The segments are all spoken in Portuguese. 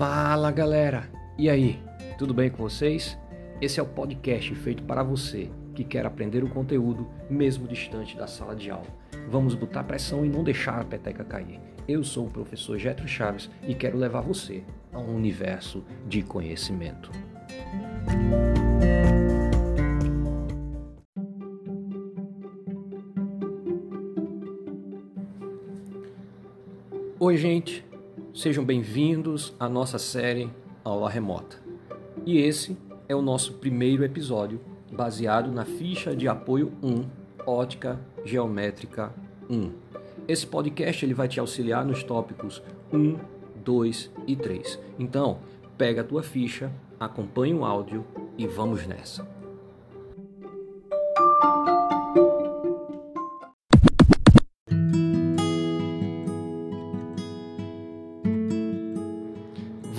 Fala galera! E aí, tudo bem com vocês? Esse é o podcast feito para você que quer aprender o conteúdo mesmo distante da sala de aula. Vamos botar pressão e não deixar a peteca cair. Eu sou o professor Getro Chaves e quero levar você a um universo de conhecimento. Oi, gente, sejam bem-vindos à nossa série Aula Remota. E esse é o nosso primeiro episódio baseado na ficha de apoio 1, Ótica Geométrica 1. Esse podcast ele vai te auxiliar nos tópicos 1, 2 e 3. Então, pega a tua ficha, acompanhe o áudio e vamos nessa.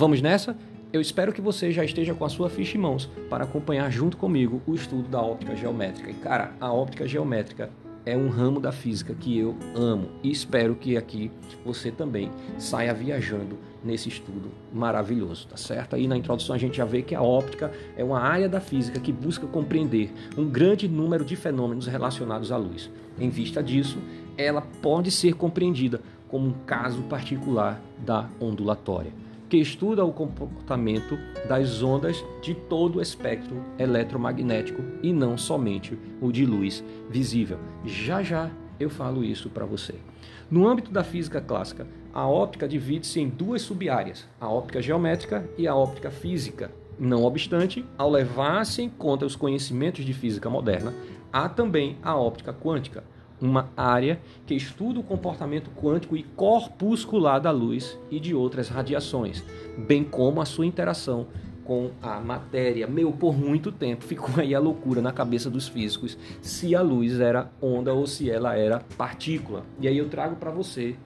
Vamos nessa? Eu espero que você já esteja com a sua ficha em mãos para acompanhar junto comigo o estudo da óptica geométrica. E cara, a óptica geométrica é um ramo da física que eu amo e espero que aqui você também saia viajando nesse estudo maravilhoso, tá certo? Aí na introdução a gente já vê que a óptica é uma área da física que busca compreender um grande número de fenômenos relacionados à luz. Em vista disso, ela pode ser compreendida como um caso particular da ondulatória que estuda o comportamento das ondas de todo o espectro eletromagnético e não somente o de luz visível. Já já eu falo isso para você. No âmbito da física clássica, a óptica divide-se em duas sub-áreas, a óptica geométrica e a óptica física. Não obstante, ao levar-se em conta os conhecimentos de física moderna, há também a óptica quântica, uma área que estuda o comportamento quântico e corpuscular da luz e de outras radiações, bem como a sua interação com a matéria. Meu, por muito tempo ficou aí a loucura na cabeça dos físicos se a luz era onda ou se ela era partícula. E aí eu trago para você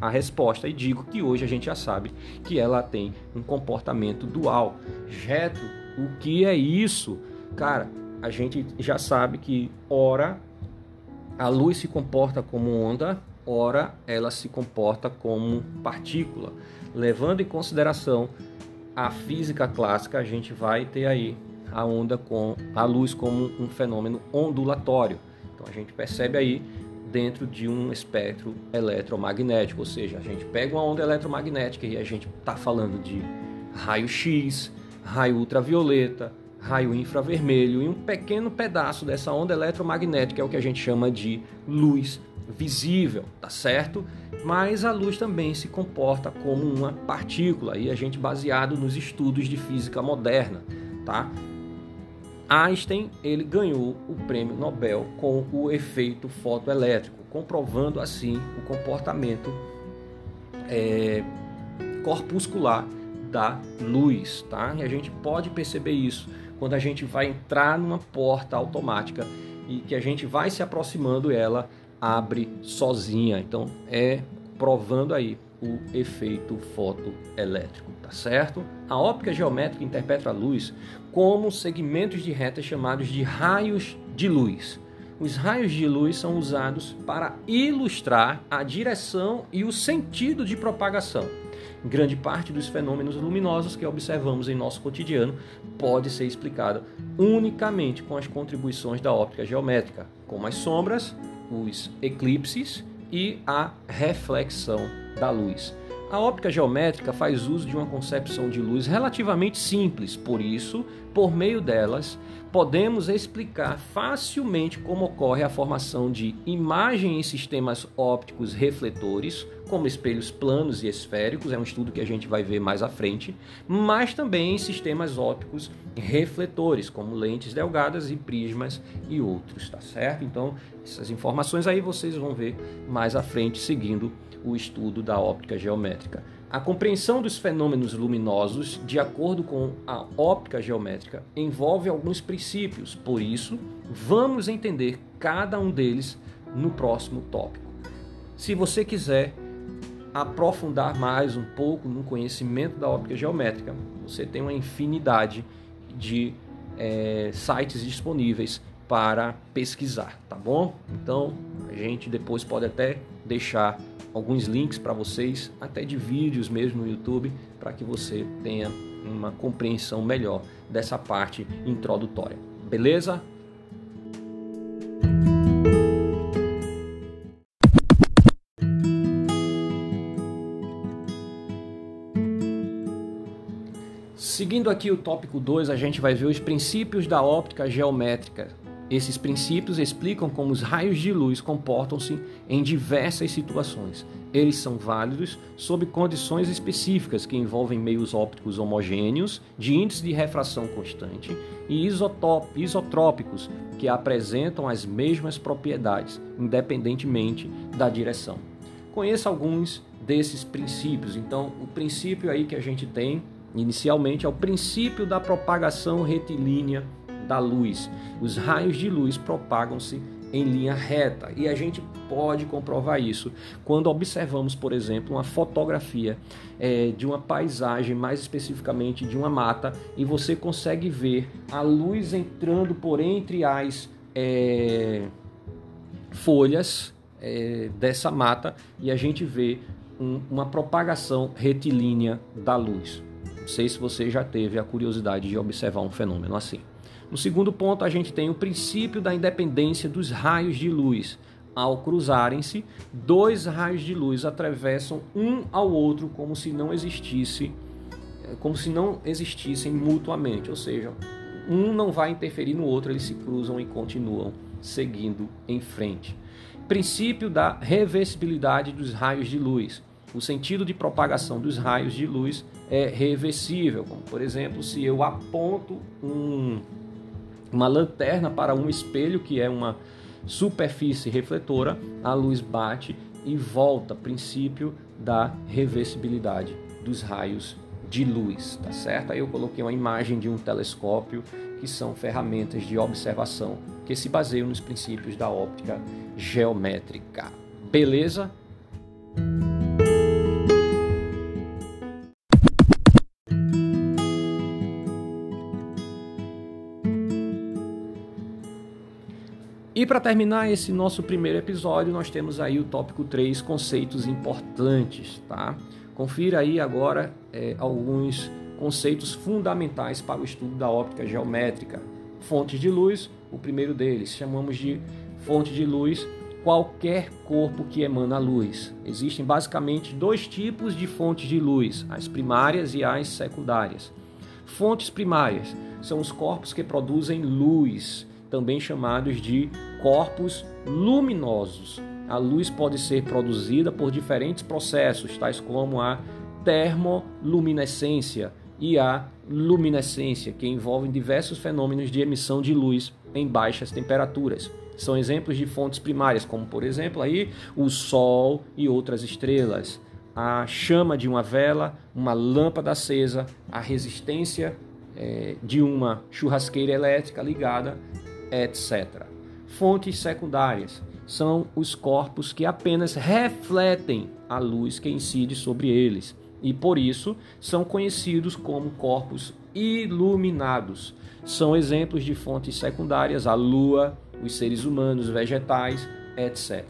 a resposta e digo que hoje a gente já sabe que ela tem um comportamento dual. Jeto, o que é isso? Cara, a gente já sabe que ora a luz se comporta como onda, ora ela se comporta como partícula. Levando em consideração a física clássica, a gente vai ter aí a onda com a luz como um fenômeno ondulatório. Então a gente percebe aí dentro de um espectro eletromagnético, ou seja, a gente pega uma onda eletromagnética e a gente está falando de raio X, raio ultravioleta, raio infravermelho e um pequeno pedaço dessa onda eletromagnética é o que a gente chama de luz visível, tá certo? Mas a luz também se comporta como uma partícula e a gente baseado nos estudos de física moderna, tá? Einstein ele ganhou o prêmio Nobel com o efeito fotoelétrico, comprovando assim o comportamento é, corpuscular da luz, tá? E a gente pode perceber isso quando a gente vai entrar numa porta automática e que a gente vai se aproximando ela abre sozinha. Então é provando aí o efeito fotoelétrico, tá certo? A óptica geométrica interpreta a luz como segmentos de retas chamados de raios de luz. Os raios de luz são usados para ilustrar a direção e o sentido de propagação. Grande parte dos fenômenos luminosos que observamos em nosso cotidiano pode ser explicada unicamente com as contribuições da óptica geométrica, como as sombras, os eclipses e a reflexão da luz. A óptica geométrica faz uso de uma concepção de luz relativamente simples, por isso, por meio delas, podemos explicar facilmente como ocorre a formação de imagem em sistemas ópticos refletores, como espelhos planos e esféricos, é um estudo que a gente vai ver mais à frente, mas também em sistemas ópticos refletores, como lentes delgadas e prismas e outros, tá certo? Então, essas informações aí vocês vão ver mais à frente seguindo o estudo da óptica geométrica. A compreensão dos fenômenos luminosos, de acordo com a óptica geométrica, envolve alguns princípios, por isso, vamos entender cada um deles no próximo tópico. Se você quiser aprofundar mais um pouco no conhecimento da óptica geométrica, você tem uma infinidade de é, sites disponíveis para pesquisar, tá bom? Então a gente depois pode até deixar alguns links para vocês, até de vídeos mesmo no YouTube, para que você tenha uma compreensão melhor dessa parte introdutória. Beleza? Seguindo aqui o tópico 2, a gente vai ver os princípios da óptica geométrica. Esses princípios explicam como os raios de luz comportam-se em diversas situações. Eles são válidos sob condições específicas que envolvem meios ópticos homogêneos, de índice de refração constante, e isotrópicos, que apresentam as mesmas propriedades, independentemente da direção. Conheça alguns desses princípios. Então, o princípio aí que a gente tem inicialmente é o princípio da propagação retilínea da luz. Os raios de luz propagam-se em linha reta e a gente pode comprovar isso quando observamos, por exemplo, uma fotografia é, de uma paisagem, mais especificamente de uma mata, e você consegue ver a luz entrando por entre as é, folhas é, dessa mata e a gente vê um, uma propagação retilínea da luz. Não sei se você já teve a curiosidade de observar um fenômeno assim. No segundo ponto, a gente tem o princípio da independência dos raios de luz. Ao cruzarem-se, dois raios de luz atravessam um ao outro como se não existisse, como se não existissem mutuamente, ou seja, um não vai interferir no outro, eles se cruzam e continuam seguindo em frente. Princípio da reversibilidade dos raios de luz. O sentido de propagação dos raios de luz é reversível, como por exemplo, se eu aponto um, uma lanterna para um espelho que é uma superfície refletora, a luz bate e volta, princípio da reversibilidade dos raios de luz, tá certo? Aí eu coloquei uma imagem de um telescópio, que são ferramentas de observação que se baseiam nos princípios da óptica geométrica. Beleza? E para terminar esse nosso primeiro episódio, nós temos aí o tópico 3, conceitos importantes, tá? Confira aí agora é, alguns conceitos fundamentais para o estudo da óptica geométrica. Fontes de luz, o primeiro deles, chamamos de fonte de luz qualquer corpo que emana luz. Existem basicamente dois tipos de fontes de luz, as primárias e as secundárias. Fontes primárias são os corpos que produzem luz, também chamados de corpos luminosos. A luz pode ser produzida por diferentes processos, tais como a termoluminescência e a luminescência, que envolvem diversos fenômenos de emissão de luz em baixas temperaturas. São exemplos de fontes primárias, como por exemplo aí o Sol e outras estrelas, a chama de uma vela, uma lâmpada acesa, a resistência é, de uma churrasqueira elétrica ligada etc. Fontes secundárias são os corpos que apenas refletem a luz que incide sobre eles e por isso são conhecidos como corpos iluminados. São exemplos de fontes secundárias a lua, os seres humanos, vegetais, etc.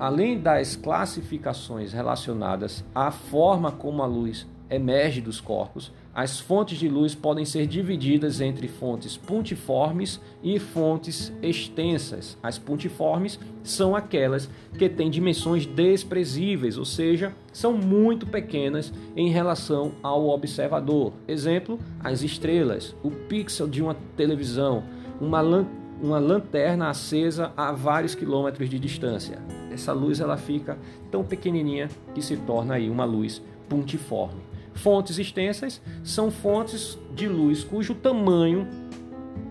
Além das classificações relacionadas à forma como a luz emerge dos corpos, as fontes de luz podem ser divididas entre fontes puntiformes e fontes extensas. As puntiformes são aquelas que têm dimensões desprezíveis, ou seja, são muito pequenas em relação ao observador. Exemplo: as estrelas, o pixel de uma televisão, uma uma lanterna acesa a vários quilômetros de distância. Essa luz ela fica tão pequenininha que se torna aí uma luz puntiforme. Fontes extensas são fontes de luz cujo tamanho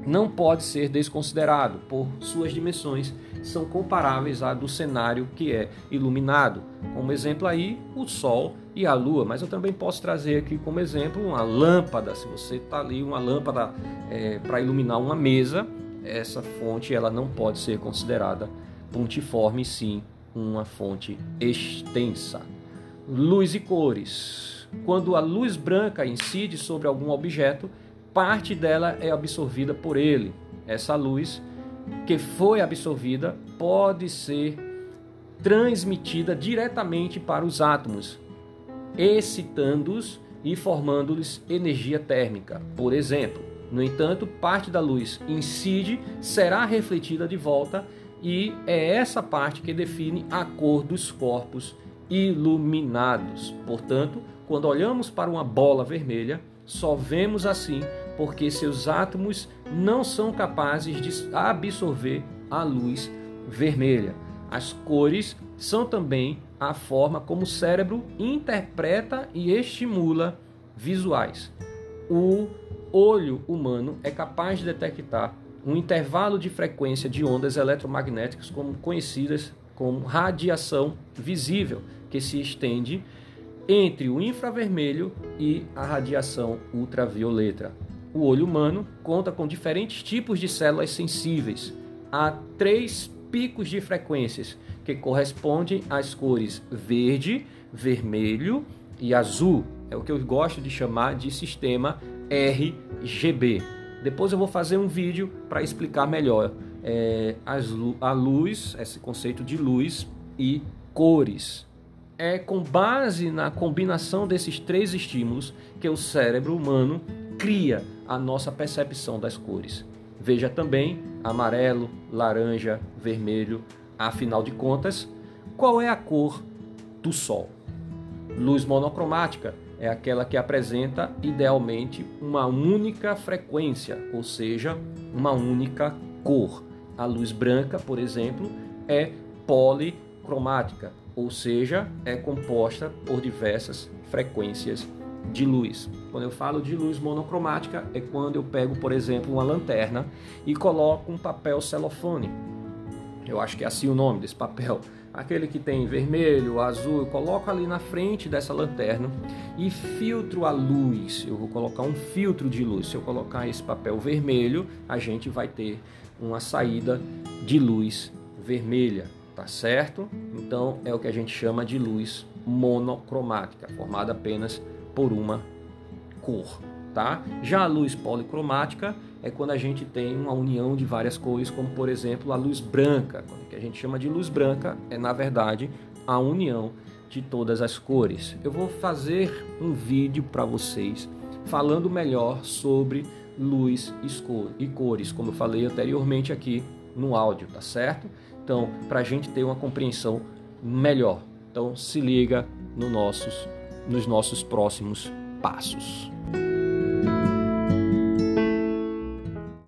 não pode ser desconsiderado por suas dimensões são comparáveis à do cenário que é iluminado. Como exemplo aí, o Sol e a Lua, mas eu também posso trazer aqui como exemplo uma lâmpada. Se você está ali uma lâmpada é, para iluminar uma mesa, essa fonte ela não pode ser considerada pontiforme, sim uma fonte extensa. Luz e cores. Quando a luz branca incide sobre algum objeto, parte dela é absorvida por ele. Essa luz que foi absorvida pode ser transmitida diretamente para os átomos, excitando-os e formando-lhes energia térmica, por exemplo. No entanto, parte da luz incide, será refletida de volta e é essa parte que define a cor dos corpos iluminados. Portanto, quando olhamos para uma bola vermelha, só vemos assim porque seus átomos não são capazes de absorver a luz vermelha. As cores são também a forma como o cérebro interpreta e estimula visuais. O olho humano é capaz de detectar um intervalo de frequência de ondas eletromagnéticas como conhecidas como radiação visível, que se estende entre o infravermelho e a radiação ultravioleta. O olho humano conta com diferentes tipos de células sensíveis a três picos de frequências que correspondem às cores verde, vermelho e azul. É o que eu gosto de chamar de sistema RGB. Depois eu vou fazer um vídeo para explicar melhor é, as, a luz, esse conceito de luz e cores. É com base na combinação desses três estímulos que o cérebro humano cria a nossa percepção das cores. Veja também amarelo, laranja, vermelho. Afinal de contas, qual é a cor do Sol? Luz monocromática é aquela que apresenta idealmente uma única frequência, ou seja, uma única cor. A luz branca, por exemplo, é policromática, ou seja, é composta por diversas frequências de luz. Quando eu falo de luz monocromática, é quando eu pego, por exemplo, uma lanterna e coloco um papel celofane. Eu acho que é assim o nome desse papel aquele que tem vermelho, azul, eu coloco ali na frente dessa lanterna e filtro a luz. Eu vou colocar um filtro de luz. Se eu colocar esse papel vermelho, a gente vai ter uma saída de luz vermelha, tá certo? Então é o que a gente chama de luz monocromática, formada apenas por uma cor, tá? Já a luz policromática é quando a gente tem uma união de várias cores, como por exemplo a luz branca. O que a gente chama de luz branca é na verdade a união de todas as cores. Eu vou fazer um vídeo para vocês falando melhor sobre luz e cores, como eu falei anteriormente aqui no áudio, tá certo? Então, para a gente ter uma compreensão melhor. Então, se liga no nossos, nos nossos próximos passos.